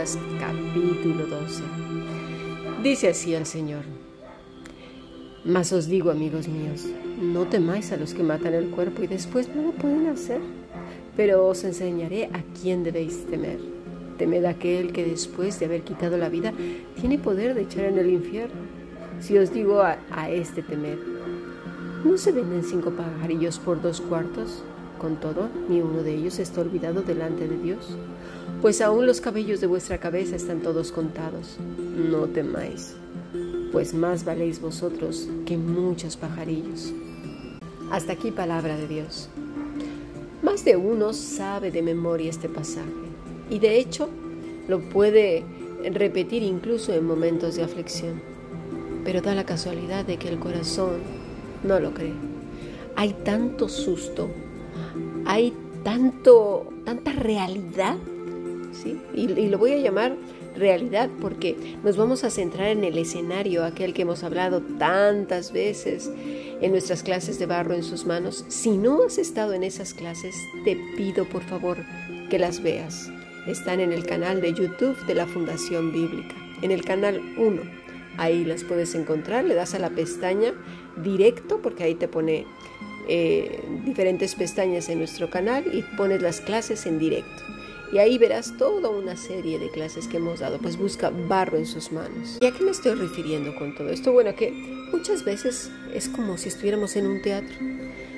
Capítulo 12. Dice así el Señor. Mas os digo, amigos míos, no temáis a los que matan el cuerpo y después no lo pueden hacer, pero os enseñaré a quién debéis temer. Temed a aquel que después de haber quitado la vida tiene poder de echar en el infierno. Si os digo a, a este temed, ¿no se venden cinco pajarillos por dos cuartos? Con todo, ni uno de ellos está olvidado delante de Dios, pues aún los cabellos de vuestra cabeza están todos contados. No temáis, pues más valéis vosotros que muchos pajarillos. Hasta aquí palabra de Dios. Más de uno sabe de memoria este pasaje y de hecho lo puede repetir incluso en momentos de aflicción. Pero da la casualidad de que el corazón no lo cree. Hay tanto susto, hay tanto, tanta realidad, y, lo voy a llamar realidad porque nos vamos a centrar en el escenario, aquel que hemos hablado tantas veces en nuestras clases de barro en sus manos. Si no has estado en esas clases, te pido por favor que las veas. Están en el canal de YouTube de la Fundación Bíblica, en el canal 1. Ahí las puedes encontrar, le das a la pestaña directo porque ahí te pone eh, diferentes pestañas en nuestro canal y pones las clases en directo. Y ahí verás toda una serie de clases que hemos dado. Pues busca barro en sus manos. ¿Y a qué me estoy refiriendo con todo esto? Bueno, que muchas veces es como si estuviéramos en un teatro.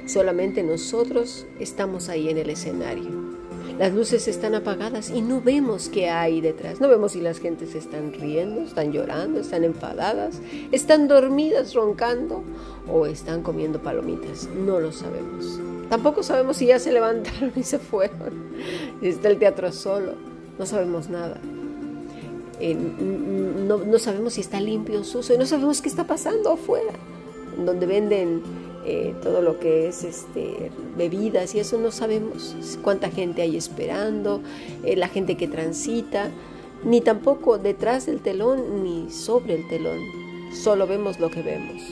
Solamente nosotros estamos ahí en el escenario. Las luces están apagadas y no vemos qué hay detrás. No vemos si las gentes están riendo, están llorando, están enfadadas, están dormidas roncando o están comiendo palomitas. No lo sabemos. Tampoco sabemos si ya se levantaron y se fueron. Está el teatro solo. No sabemos nada. Eh, no, sabemos si está limpio o sucio. No sabemos qué está pasando afuera, donde venden eh, todo lo que es este, bebidas y eso no sabemos cuánta gente hay esperando, eh, la gente que transita, ni tampoco detrás del telón ni sobre el telón. Solo vemos lo que vemos.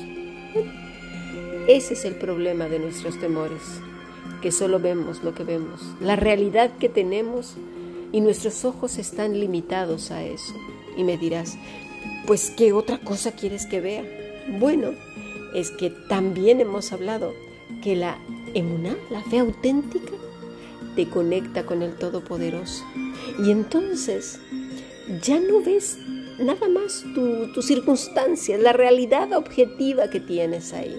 Ese es el problema de nuestros temores, que solo vemos lo que vemos, la realidad que tenemos y nuestros ojos están limitados a eso. Y me dirás, pues ¿qué otra cosa quieres que vea? Bueno, es que también hemos hablado que la emuná, la fe auténtica, te conecta con el Todopoderoso. Y entonces ya no ves nada más tus tu circunstancias, la realidad objetiva que tienes ahí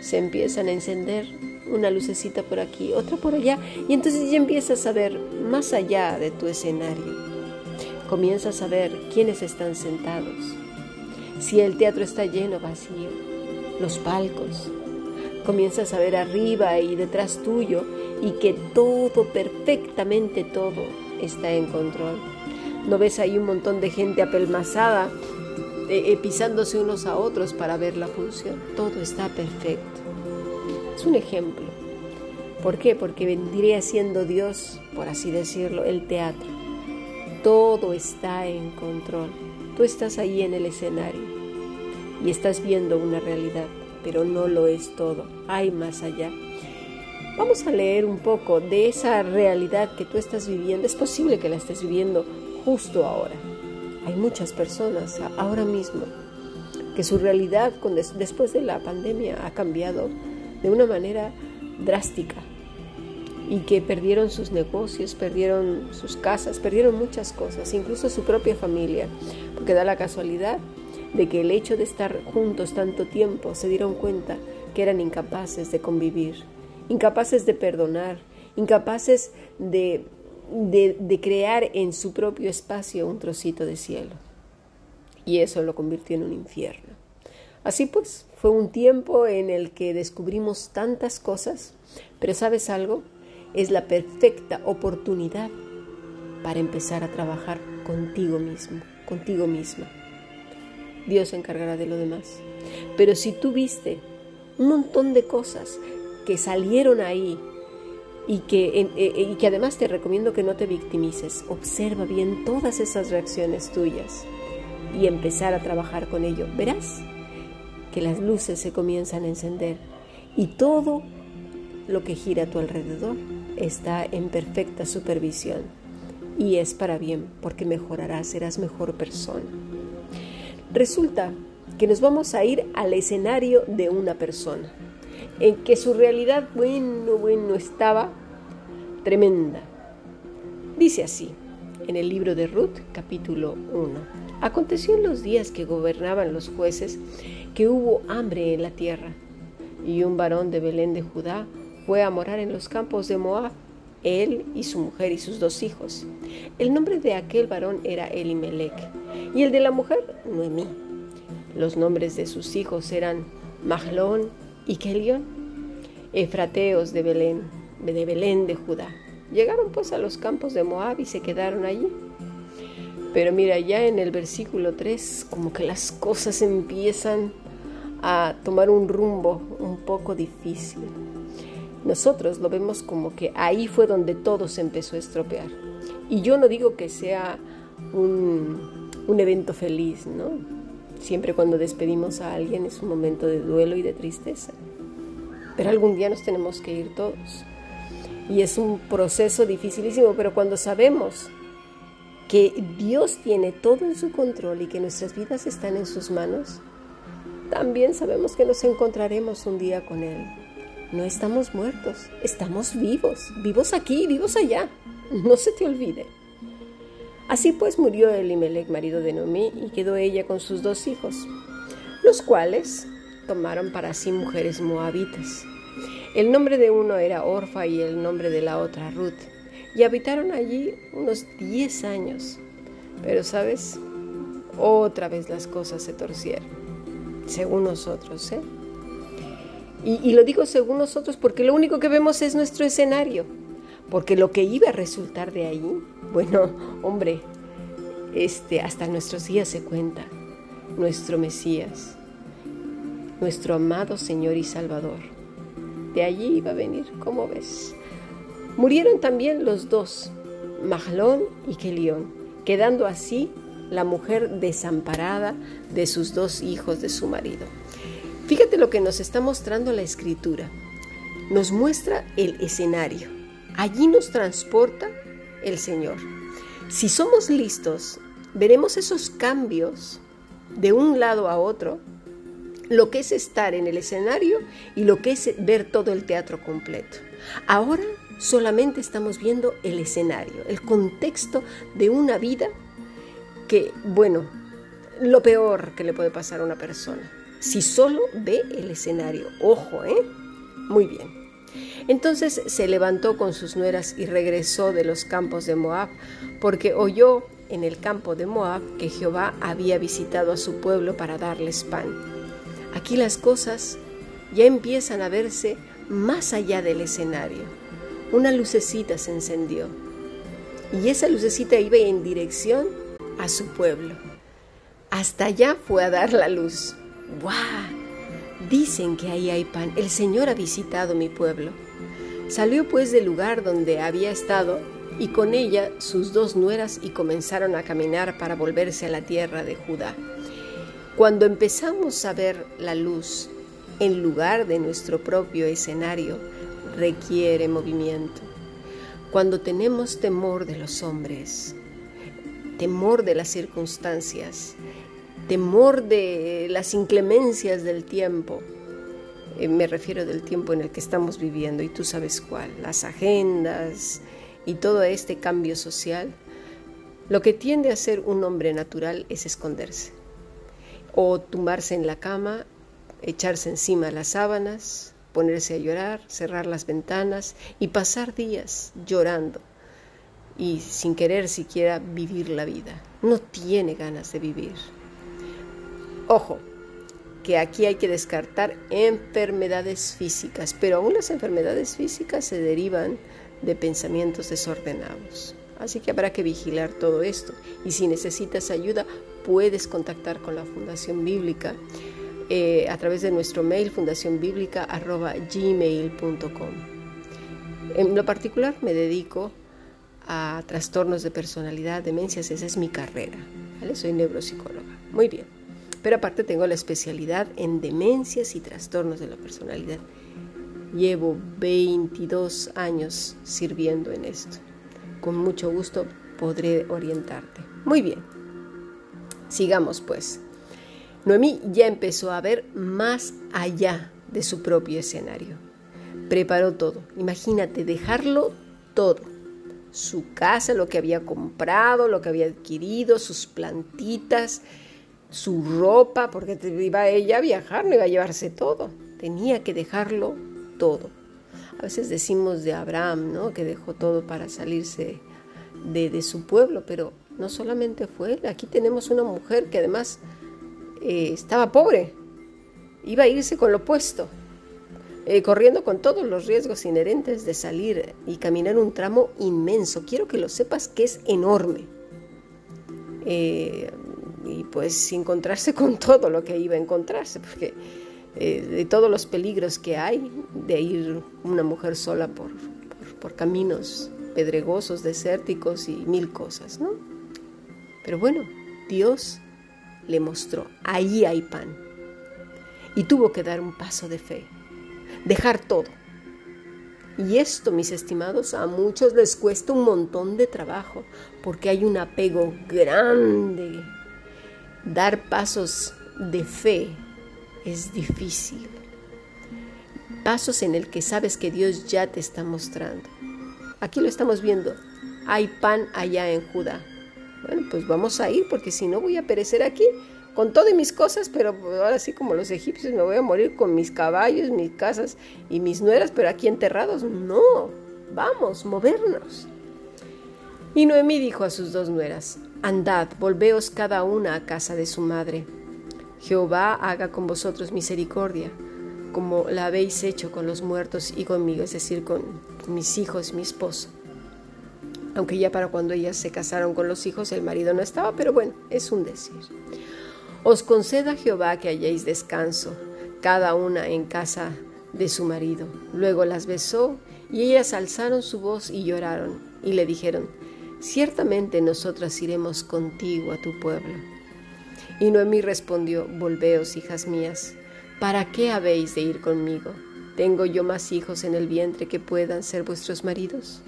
se empiezan a encender una lucecita por aquí, otra por allá, y entonces ya empiezas a ver más allá de tu escenario. Comienzas a ver quiénes están sentados, si el teatro está lleno, vacío, los palcos. Comienzas a ver arriba y detrás tuyo y que todo, perfectamente todo, está en control. No ves ahí un montón de gente apelmazada eh, eh, pisándose unos a otros para ver la función. Todo está perfecto. Un ejemplo. ¿Por qué? Porque vendría siendo Dios, por así decirlo, el teatro. Todo está en control. Tú estás ahí en el escenario y estás viendo una realidad, pero no lo es todo. Hay más allá. Vamos a leer un poco de esa realidad que tú estás viviendo. Es posible que la estés viviendo justo ahora. Hay muchas personas ahora mismo que su realidad después de la pandemia ha cambiado de una manera drástica y que perdieron sus negocios, perdieron sus casas, perdieron muchas cosas, incluso su propia familia, porque da la casualidad de que el hecho de estar juntos tanto tiempo se dieron cuenta que eran incapaces de convivir, incapaces de perdonar, incapaces de de, crear en su propio espacio un trocito de cielo. Y eso lo convirtió en un infierno. Así pues, fue un tiempo en el que descubrimos tantas cosas, pero ¿sabes algo? Es la perfecta oportunidad para empezar a trabajar contigo mismo, contigo misma. Dios se encargará de lo demás. Pero si tú viste un montón de cosas que salieron ahí y que, eh, eh, y que además te recomiendo que no te victimices. Observa bien todas esas reacciones tuyas y empezar a trabajar con ello. Verás que las luces se comienzan a encender y todo lo que gira a tu alrededor está en perfecta supervisión y es para bien porque mejorarás, serás mejor persona. Resulta que nos vamos a ir al escenario de una persona, en que su realidad, bueno, bueno, estaba tremenda. Dice así, en el libro de Ruth, capítulo 1. Aconteció en los días que gobernaban los jueces que hubo hambre en la tierra, y un varón de Belén de Judá fue a morar en los campos de Moab, él y su mujer y sus dos hijos. El nombre de aquel varón era Elimelech, y el de la mujer, Noemí. Los nombres de sus hijos eran Mahlón y Kelión, efrateos de Belén, de Belén de Judá. Llegaron pues a los campos de Moab y se quedaron allí. Pero mira, ya en el versículo 3, como que las cosas empiezan a tomar un rumbo un poco difícil. Nosotros lo vemos como que ahí fue donde todo se empezó a estropear. Y yo no digo que sea un, un evento feliz, ¿no? Siempre cuando despedimos a alguien es un momento de duelo y de tristeza. Pero algún día nos tenemos que ir todos. Y es un proceso dificilísimo, pero cuando sabemos que Dios tiene todo en su control y que nuestras vidas están en sus manos, también sabemos que nos encontraremos un día con Él. No estamos muertos, estamos vivos, vivos aquí, vivos allá. No se te olvide. Así pues murió Elimelech, marido de Noemí, y quedó ella con sus dos hijos, los cuales tomaron para sí mujeres moabitas. El nombre de uno era Orfa y el nombre de la otra Ruth, y habitaron allí unos diez años. Pero, ¿sabes? Otra vez las cosas se torcieron, según nosotros, ¿eh? Y, lo digo según nosotros porque lo único que vemos es nuestro escenario porque lo que iba a resultar de ahí, bueno, hombre, este, hasta nuestros días se cuenta, nuestro Mesías, nuestro amado Señor y Salvador. De allí iba a venir, ¿cómo ves? Murieron también los dos, Mahlón y Kelión, quedando así la mujer desamparada de sus dos hijos de su marido. Fíjate lo que nos está mostrando la escritura. Nos muestra el escenario Allí nos transporta el Señor. Si somos listos, veremos esos cambios de un lado a otro, lo que es estar en el escenario y lo que es ver todo el teatro completo. Ahora solamente estamos viendo el escenario, el contexto de una vida bueno, lo peor que le puede pasar a una persona, si solo ve el escenario. Ojo, ¿eh? Muy bien. Entonces se levantó con sus nueras y regresó de los campos de Moab, porque oyó en el campo de Moab que Jehová había visitado a su pueblo para darles pan. Aquí las cosas ya empiezan a verse más allá del escenario. Una lucecita se encendió y esa lucecita iba en dirección a su pueblo. Hasta allá fue a dar la luz. ¡Guau! Dicen que ahí hay pan. El Señor ha visitado mi pueblo. Salió pues del lugar donde había estado y con ella sus dos nueras y comenzaron a caminar para volverse a la tierra de Judá. Cuando empezamos a ver la luz en lugar de nuestro propio escenario, requiere movimiento. Cuando tenemos temor de los hombres, temor de las circunstancias, temor de las inclemencias del tiempo. Eh, me refiero del tiempo en el que estamos viviendo y tú sabes cuál, las agendas y todo este cambio social. Lo que tiende a ser un hombre natural es esconderse o tumbarse en la cama, echarse encima las sábanas, ponerse a llorar, cerrar las ventanas y pasar días llorando y sin querer siquiera vivir la vida. No tiene ganas de vivir. Ojo, que aquí hay que descartar enfermedades físicas, pero aún las enfermedades físicas se derivan de pensamientos desordenados. Así que habrá que vigilar todo esto. Y si necesitas ayuda, puedes contactar con la Fundación Bíblica eh, a través de nuestro mail fundacionbiblica.gmail.com. En lo particular me dedico a trastornos de personalidad, demencias, esa es mi carrera. Soy neuropsicóloga. Muy bien pero aparte tengo la especialidad en demencias y trastornos de la personalidad. Llevo 22 años sirviendo en esto. Con mucho gusto podré orientarte. Muy bien. Sigamos pues. Noemí ya empezó a ver más allá de su propio escenario. Preparó todo. Imagínate dejarlo todo. Su casa, lo que había comprado, lo que había adquirido, sus plantitas, su ropa, porque iba ella a viajar, no iba a llevarse todo. Tenía que dejarlo todo. A veces decimos de Abraham, ¿no? Que dejó todo para salirse de, su pueblo, pero no solamente fue él. Aquí tenemos una mujer que además eh, estaba pobre, iba a irse con lo opuesto, eh, corriendo con todos los riesgos inherentes de salir y caminar un tramo inmenso. Quiero que lo sepas que es enorme. Eh, y pues encontrarse con todo lo que iba a encontrarse, porque de todos los peligros que hay de ir una mujer sola por, por, por caminos pedregosos, desérticos y mil cosas, ¿no? Pero bueno, Dios le mostró, ahí hay pan. Y tuvo que dar un paso de fe, dejar todo. Y esto, mis estimados, a muchos les cuesta un montón de trabajo, porque hay un apego grande. Dar pasos de fe es difícil. Pasos en el que sabes que Dios ya te está mostrando. Aquí lo estamos viendo. Hay pan allá en Judá. Bueno, pues vamos a ir porque si no voy a perecer aquí con todas mis cosas, pero ahora sí como los egipcios me voy a morir con mis caballos, mis casas y mis nueras, pero aquí enterrados. No, vamos, movernos. Y Noemí dijo a sus dos nueras, Andad, volveos cada una a casa de su madre. Jehová haga con vosotros misericordia, como la habéis hecho con los muertos y conmigo, es decir, con mis hijos, mi esposo aunque ya para cuando ellas se casaron con los hijos el marido no estaba, pero bueno, es un decir. Os conceda Jehová que hayáis descanso, cada una en casa de su marido. Luego las besó y ellas alzaron su voz y lloraron y le dijeron, ciertamente nosotras iremos contigo a tu pueblo. Y Noemí respondió, volveos, hijas mías, ¿para qué habéis de ir conmigo? ¿Tengo yo más hijos en el vientre que puedan ser vuestros maridos?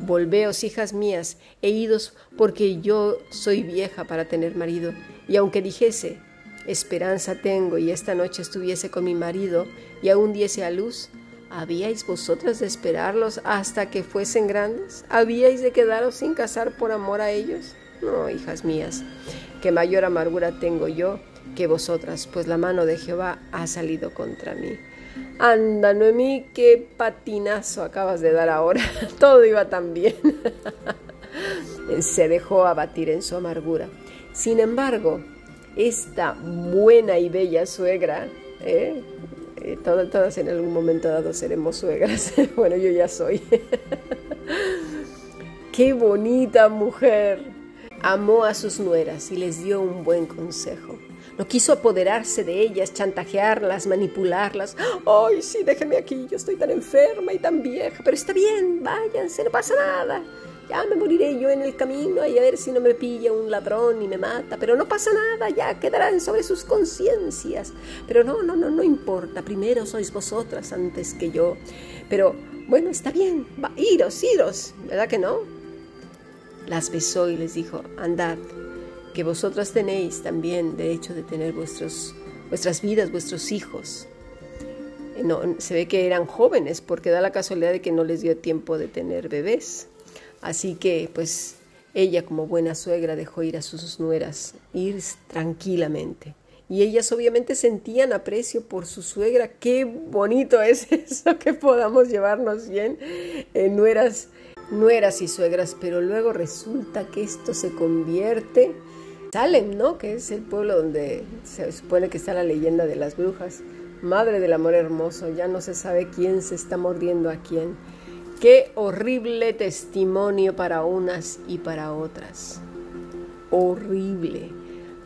Volveos, hijas mías, e idos, porque yo soy vieja para tener marido. Y aunque dijese, esperanza tengo, y esta noche estuviese con mi marido, y aún diese a luz, ¿habíais vosotras de esperarlos hasta que fuesen grandes? ¿Habíais de quedaros sin casar por amor a ellos? No, hijas mías, que mayor amargura tengo yo que vosotras, pues la mano de Jehová ha salido contra mí. Anda, Noemí, qué patinazo acabas de dar ahora. Todo iba tan bien. Se dejó abatir en su amargura. Sin embargo, esta buena y bella suegra, ¿eh? Eh, todas, todas en algún momento dado seremos suegras. bueno, yo ya soy. qué bonita mujer. Amó a sus nueras y les dio un buen consejo. No quiso apoderarse de ellas, chantajearlas, manipularlas. Ay, sí, déjeme aquí, yo estoy tan enferma y tan vieja, pero está bien, váyanse, no pasa nada. Ya me moriré yo en el camino y a ver si no me pilla un ladrón y me mata, pero no pasa nada, ya quedarán sobre sus conciencias. Pero no, no, no, no importa, primero sois vosotras antes que yo. Pero bueno, está bien, va, iros, iros, ¿verdad que no? Las besó y les dijo, andad, que vosotras tenéis también derecho de tener vuestros, vuestras vidas, vuestros hijos. Eh, no, se ve que eran jóvenes porque da la casualidad de que no les dio tiempo de tener bebés. Así que pues ella como buena suegra dejó ir a sus nueras, ir tranquilamente. Y ellas obviamente sentían aprecio por su suegra. Qué bonito es eso, que podamos llevarnos bien en nueras, nueras y suegras. Pero luego resulta que esto se convierte Salem, ¿no? Que es el pueblo donde se supone que está la leyenda de las brujas. Madre del amor hermoso, ya no se sabe quién se está mordiendo a quién. Qué horrible testimonio para unas y para otras. Horrible.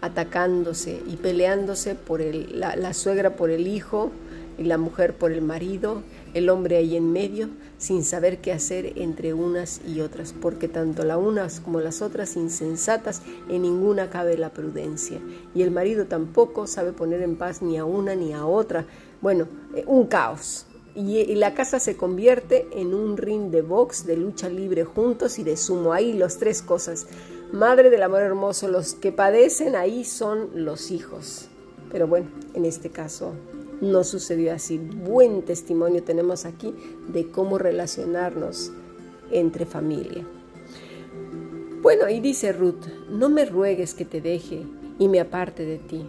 Atacándose y peleándose por el, la, la suegra por el hijo y la mujer por el marido, el hombre ahí en medio, sin saber qué hacer entre unas y otras, porque tanto las unas como las otras insensatas, en ninguna cabe la prudencia, y el marido tampoco sabe poner en paz ni a una ni a otra. Bueno, eh, un caos, y, la casa se convierte en un ring de box, de lucha libre juntos y de sumo. Ahí las tres cosas. Madre del amor hermoso, los que padecen ahí son los hijos. Pero bueno, en este caso no sucedió así. Buen testimonio tenemos aquí de cómo relacionarnos entre familia. Bueno, y dice Ruth, no me ruegues que te deje y me aparte de ti,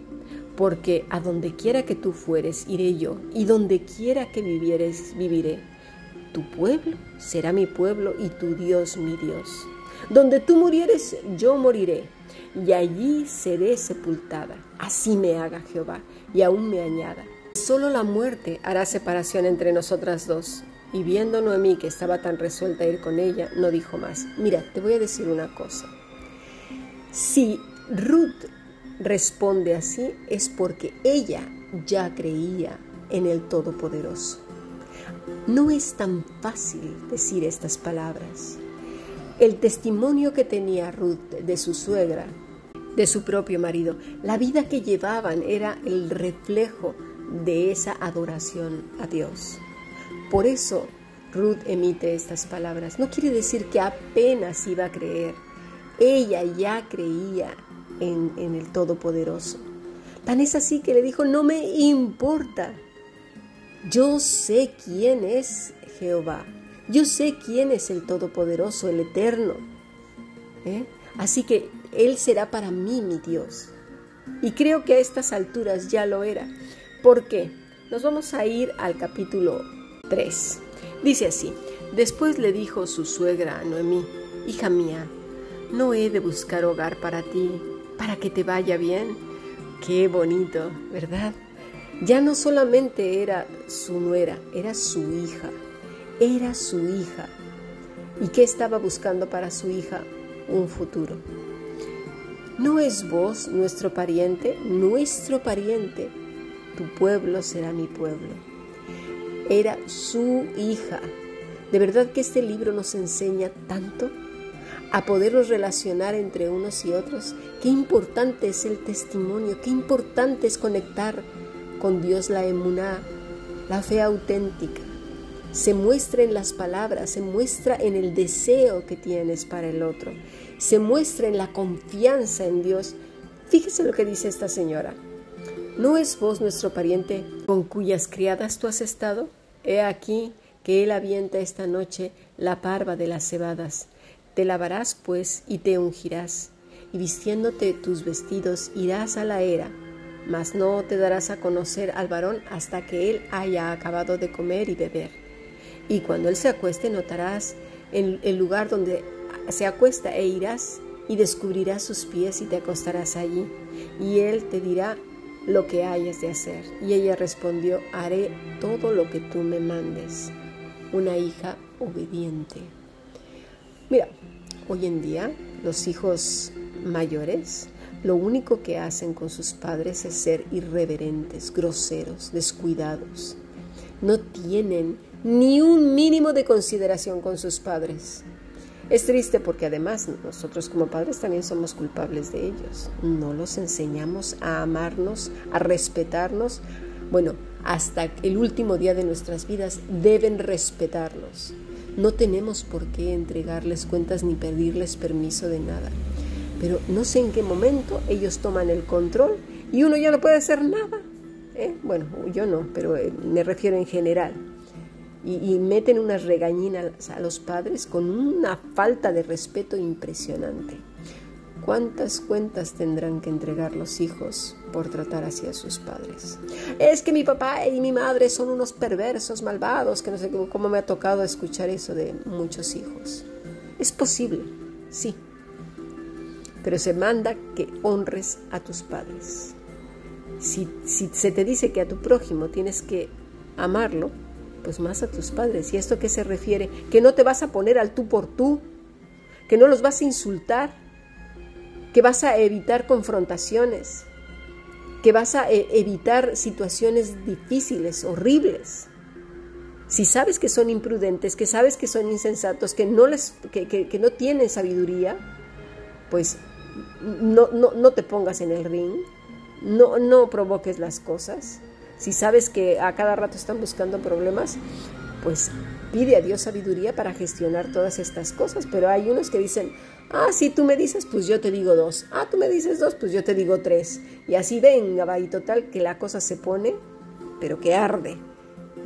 porque a donde quiera que tú fueres, iré yo, y donde quiera que vivieres, viviré. Tu pueblo será mi pueblo y tu Dios mi Dios. Donde tú murieres, yo moriré, y allí seré sepultada. Así me haga Jehová, y aún me añada. Solo la muerte hará separación entre nosotras dos. Y viendo Noemí que estaba tan resuelta a ir con ella, no dijo más. Mira, te voy a decir una cosa. Si Ruth responde así es porque ella ya creía en el Todopoderoso. No es tan fácil decir estas palabras. El testimonio que tenía Ruth de su suegra, de su propio marido, la vida que llevaban era el reflejo de esa adoración a Dios. Por eso Ruth emite estas palabras. No quiere decir que apenas iba a creer. Ella ya creía en, el Todopoderoso. Tan es así que le dijo, no me importa. Yo sé quién es Jehová. Yo sé quién es el Todopoderoso, el Eterno. ¿Eh? Así que Él será para mí mi Dios. Y creo que a estas alturas ya lo era. ¿Por qué? Nos vamos a ir al capítulo 3. Dice así, después le dijo su suegra a Noemí, hija mía, no he de buscar hogar para ti para que te vaya bien. Qué bonito, ¿verdad? Ya no solamente era su nuera, era su hija, era su hija. ¿Y qué estaba buscando para su hija? Un futuro. ¿No es vos nuestro pariente? Nuestro pariente. Tu pueblo será mi pueblo. Era su hija. ¿De verdad que este libro nos enseña tanto? a poderlos relacionar entre unos y otros. Qué importante es el testimonio, qué importante es conectar con Dios la emuná, la fe auténtica. Se muestra en las palabras, se muestra en el deseo que tienes para el otro, se muestra en la confianza en Dios. Fíjese lo que dice esta señora. ¿No es vos nuestro pariente con cuyas criadas tú has estado? He aquí que él avienta esta noche la parva de las cebadas te lavarás pues y te ungirás, y vistiéndote tus vestidos irás a la era, mas no te darás a conocer al varón hasta que él haya acabado de comer y beber. Y cuando él se acueste notarás el, el lugar donde se acuesta e irás y descubrirás sus pies y te acostarás allí. Y él te dirá lo que hayas de hacer. Y ella respondió, haré todo lo que tú me mandes. Una hija obediente. Mira, hoy en día los hijos mayores lo único que hacen con sus padres es ser irreverentes, groseros, descuidados. No tienen ni un mínimo de consideración con sus padres. Es triste porque además nosotros como padres también somos culpables de ellos. No los enseñamos a amarnos, a respetarnos. Bueno, hasta el último día de nuestras vidas deben respetarlos. No tenemos por qué entregarles cuentas ni pedirles permiso de nada. Pero no sé en qué momento ellos toman el control y uno ya no puede hacer nada. ¿eh? Bueno, yo no, pero eh, me refiero en general. Y, meten unas regañinas a los padres con una falta de respeto impresionante. ¿Cuántas cuentas tendrán que entregar los hijos por tratar así a sus padres? Es que mi papá y mi madre son unos perversos, malvados, que no sé cómo me ha tocado escuchar eso de muchos hijos. Es posible, sí, pero se manda que honres a tus padres. Si se te dice que a tu prójimo tienes que amarlo, pues más a tus padres. ¿Y esto qué se refiere? Que no te vas a poner al tú por tú, que no los vas a insultar, que vas a evitar confrontaciones, que vas a e-, evitar situaciones difíciles, horribles. Si sabes que son imprudentes, que sabes que son insensatos, que no, les, que, no tienen sabiduría, pues no, no, no, te pongas en el ring, no, no provoques las cosas, Si sabes que a cada rato están buscando problemas, pues pide a Dios sabiduría para gestionar todas estas cosas. Pero hay unos que dicen, ah, si tú me dices, pues yo te digo dos. Ah, tú me dices dos, pues yo te digo tres. Y así venga, va, y total que la cosa se pone, pero que arde.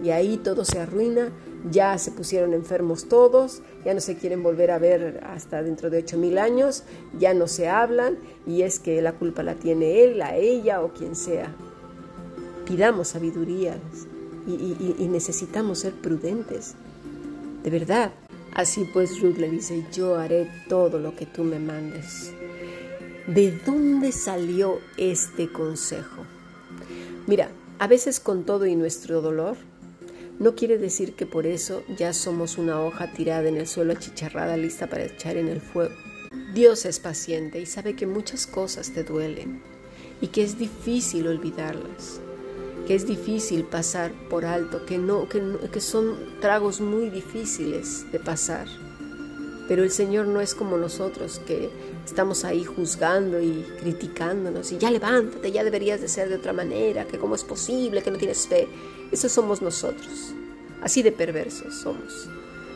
Y ahí todo se arruina, ya se pusieron enfermos todos, ya no se quieren volver a ver hasta dentro de ocho mil años, ya no se hablan y es que la culpa la tiene él, la ella o quien sea. Pidamos sabiduría y, y necesitamos ser prudentes. De verdad. Así pues Ruth le dice, yo haré todo lo que tú me mandes. ¿De dónde salió este consejo? Mira, a veces con todo y nuestro dolor, no quiere decir que por eso ya somos una hoja tirada en el suelo achicharrada lista para echar en el fuego. Dios es paciente y sabe que muchas cosas te duelen y que es difícil olvidarlas, que es difícil pasar por alto, que no, que, que son tragos muy difíciles de pasar. Pero el Señor no es como nosotros que estamos ahí juzgando y criticándonos y ya levántate, ya deberías de ser de otra manera, que cómo es posible que no tienes fe. Eso somos nosotros. Así de perversos somos.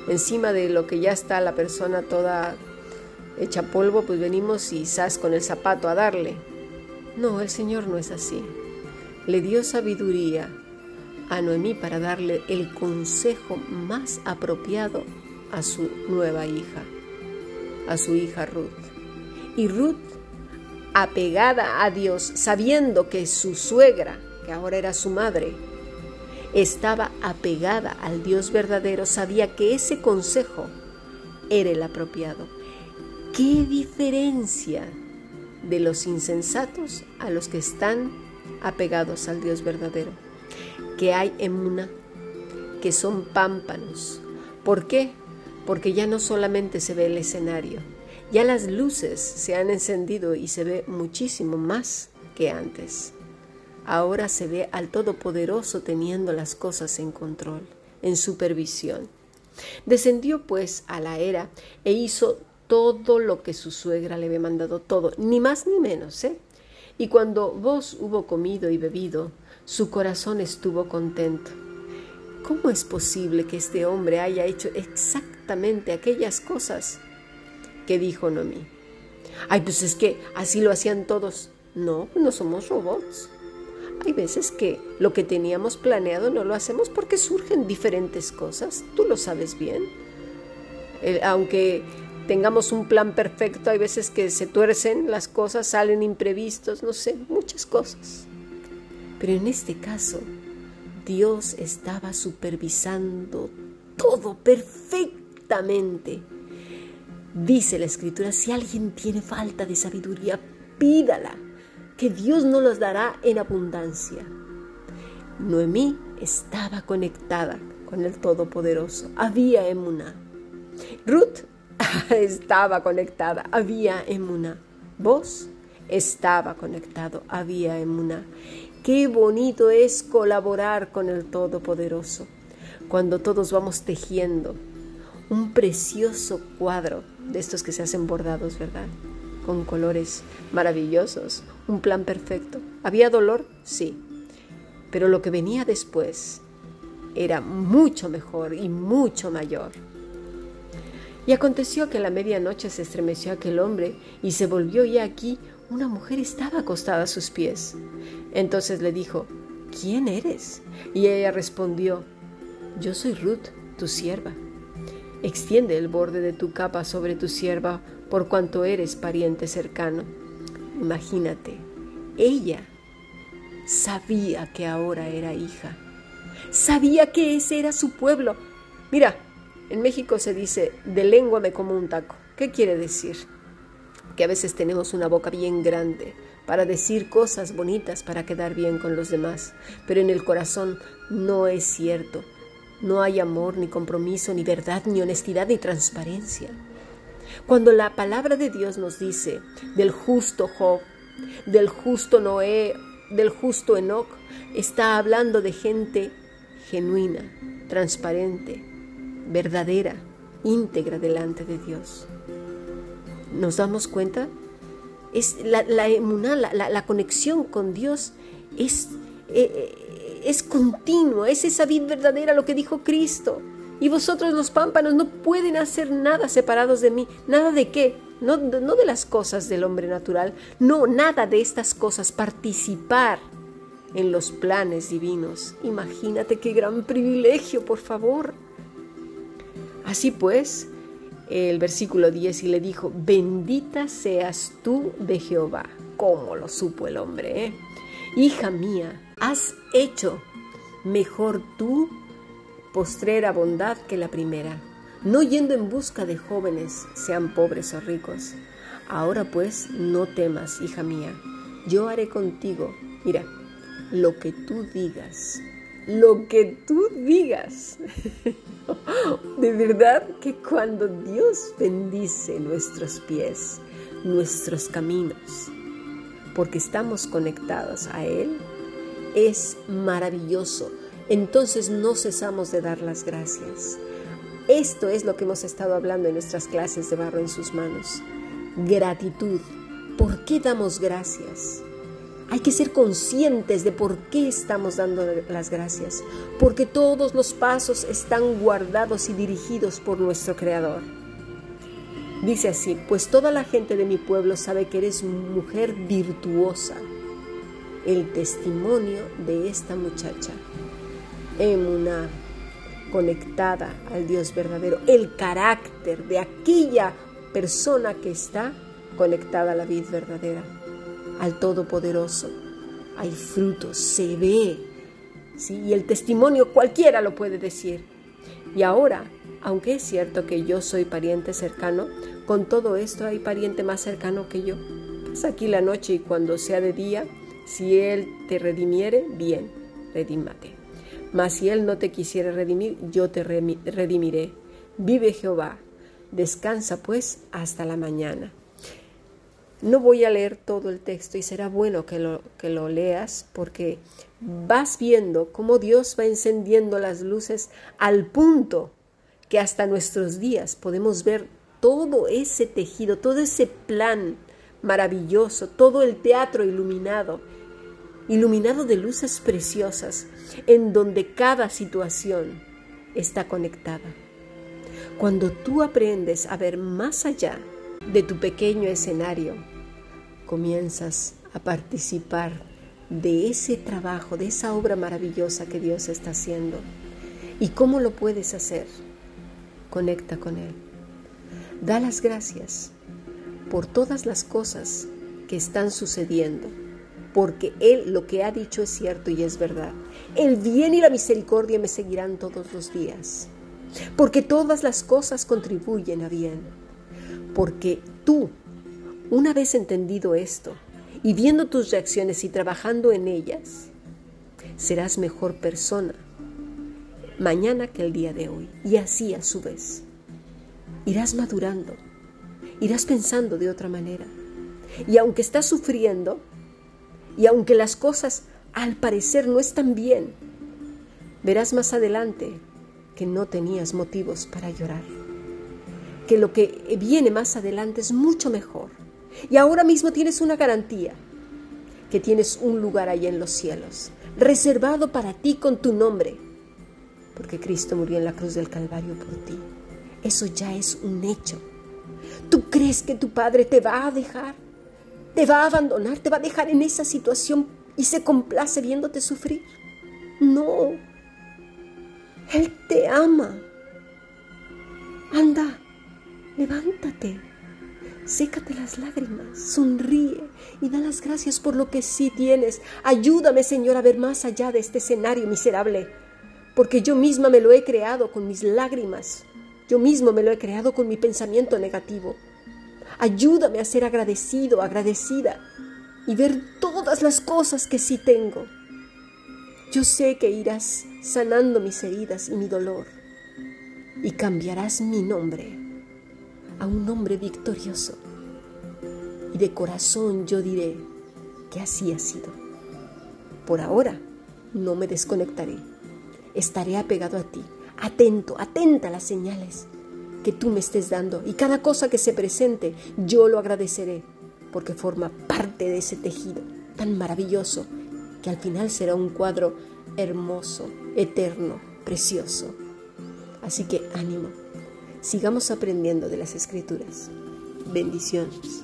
Encima de lo que ya está la persona toda hecha polvo, pues venimos y sas con el zapato a darle. No, el Señor no es así. Le dio sabiduría a Noemí para darle el consejo más apropiado a su nueva hija, a su hija Ruth. Y Ruth, apegada a Dios, sabiendo que su suegra, que ahora era su madre, estaba apegada al Dios verdadero, sabía que ese consejo era el apropiado. ¿Qué diferencia de los insensatos a los que están apegados al Dios verdadero? Que hay en una, que son pámpanos. ¿Por qué? Porque ya no solamente se ve el escenario, ya las luces se han encendido y se ve muchísimo más que antes. Ahora se ve al Todopoderoso teniendo las cosas en control, en supervisión. Descendió pues a la era e hizo todo lo que su suegra le había mandado, todo, ni más ni menos, ¿eh? Y cuando vos hubo comido y bebido, su corazón estuvo contento. ¿Cómo es posible que este hombre haya hecho exactamente aquellas cosas que dijo Nomi? Ay, pues es que así lo hacían todos. No, no somos robots. Hay veces que lo que teníamos planeado no lo hacemos porque surgen diferentes cosas, tú lo sabes bien. aunque tengamos un plan perfecto, hay veces que se tuercen las cosas, salen imprevistos, no sé, muchas cosas. Pero en este caso, Dios estaba supervisando todo perfectamente. Dice la escritura, si alguien tiene falta de sabiduría, pídala que Dios no los dará en abundancia. Noemí estaba conectada con el Todopoderoso. Había emuna. Ruth estaba conectada. Había emuna. Vos estaba conectado. Había emuna. Qué bonito es colaborar con el Todopoderoso cuando todos vamos tejiendo un precioso cuadro de estos que se hacen bordados, ¿verdad? con colores maravillosos, un plan perfecto. ¿Había dolor? Sí, pero lo que venía después era mucho mejor y mucho mayor. Y aconteció que a la medianoche se estremeció aquel hombre y se volvió y aquí una mujer estaba acostada a sus pies. Entonces le dijo, ¿quién eres? Y ella respondió, yo soy Ruth, tu sierva. Extiende el borde de tu capa sobre tu sierva por cuanto eres pariente cercano. Imagínate, ella sabía que ahora era hija, sabía que ese era su pueblo. Mira, en México se dice, de lengua me como un taco. ¿Qué quiere decir? Que a veces tenemos una boca bien grande para decir cosas bonitas para quedar bien con los demás, pero en el corazón no es cierto. No hay amor, ni compromiso, ni verdad, ni honestidad, ni transparencia. Cuando la palabra de Dios nos dice del justo Job, del justo Noé, del justo Enoch, está hablando de gente genuina, transparente, verdadera, íntegra delante de Dios. ¿Nos damos cuenta? Es la, la, la, conexión con Dios es, eh, es continua, es esa vid verdadera lo que dijo Cristo. Y vosotros los pámpanos no pueden hacer nada separados de mí. ¿Nada de qué? No, no de las cosas del hombre natural. No, nada de estas cosas. Participar en los planes divinos. Imagínate qué gran privilegio, por favor. Así pues, el versículo 10 y le dijo, bendita seas tú de Jehová. ¿Cómo lo supo el hombre? Eh? Hija mía, has hecho mejor tú postrera bondad que la primera, no yendo en busca de jóvenes, sean pobres o ricos. Ahora pues, no temas, hija mía, yo haré contigo, mira, lo que tú digas, lo que tú digas. de verdad que cuando Dios bendice nuestros pies, nuestros caminos, porque estamos conectados a Él, es maravilloso entonces no cesamos de dar las gracias. Esto es lo que hemos estado hablando en nuestras clases de barro en sus manos. Gratitud. ¿Por qué damos gracias? Hay que ser conscientes de por qué estamos dando las gracias, porque todos los pasos están guardados y dirigidos por nuestro Creador. Dice así, pues toda la gente de mi pueblo sabe que eres mujer virtuosa. El testimonio de esta muchacha una conectada al Dios verdadero, el carácter de aquella persona que está conectada a la vida verdadera, al Todopoderoso. Hay frutos, se ve, ¿sí? y el testimonio cualquiera lo puede decir. Y ahora, aunque es cierto que yo soy pariente cercano, con todo esto hay pariente más cercano que yo. Pasa aquí la noche y cuando sea de día, si Él te redimiere, bien, redímate. Mas si Él no te quisiera redimir, yo te redimiré. Vive Jehová. Descansa pues hasta la mañana. No voy a leer todo el texto y será bueno que lo, que lo leas porque vas viendo cómo Dios va encendiendo las luces al punto que hasta nuestros días podemos ver todo ese tejido, todo ese plan maravilloso, todo el teatro iluminado iluminado de luces preciosas, en donde cada situación está conectada. Cuando tú aprendes a ver más allá de tu pequeño escenario, comienzas a participar de ese trabajo, de esa obra maravillosa que Dios está haciendo. ¿Y cómo lo puedes hacer? Conecta con Él. Da las gracias por todas las cosas que están sucediendo porque Él lo que ha dicho es cierto y es verdad. El bien y la misericordia me seguirán todos los días, porque todas las cosas contribuyen a bien, porque tú, una vez entendido esto y viendo tus reacciones y trabajando en ellas, serás mejor persona mañana que el día de hoy, y así a su vez. Irás madurando, irás pensando de otra manera. Y aunque estás sufriendo, y aunque las cosas al parecer no están bien, verás más adelante que no tenías motivos para llorar, que lo que viene más adelante es mucho mejor. Y ahora mismo tienes una garantía, que tienes un lugar allá en los cielos, reservado para ti con tu nombre, porque Cristo murió en la cruz del Calvario por ti. Eso ya es un hecho. ¿Tú crees que tu Padre te va a dejar? te va a abandonar, te va a dejar en esa situación y se complace viéndote sufrir. No, Él te ama. Anda, levántate, sécate las lágrimas, sonríe y da las gracias por lo que sí tienes. Ayúdame, Señor, a ver más allá de este escenario miserable, porque yo misma me lo he creado con mis lágrimas, yo mismo me lo he creado con mi pensamiento negativo. Ayúdame a ser agradecido, agradecida y ver todas las cosas que sí tengo. Yo sé que irás sanando mis heridas y mi dolor y cambiarás mi nombre a un nombre victorioso. Y de corazón yo diré que así ha sido. Por ahora no me desconectaré. Estaré apegado a ti, atento, atenta a las señales que tú me estés dando y cada cosa que se presente yo lo agradeceré porque forma parte de ese tejido tan maravilloso que al final será un cuadro hermoso, eterno, precioso. Así que ánimo, sigamos aprendiendo de las escrituras. Bendiciones.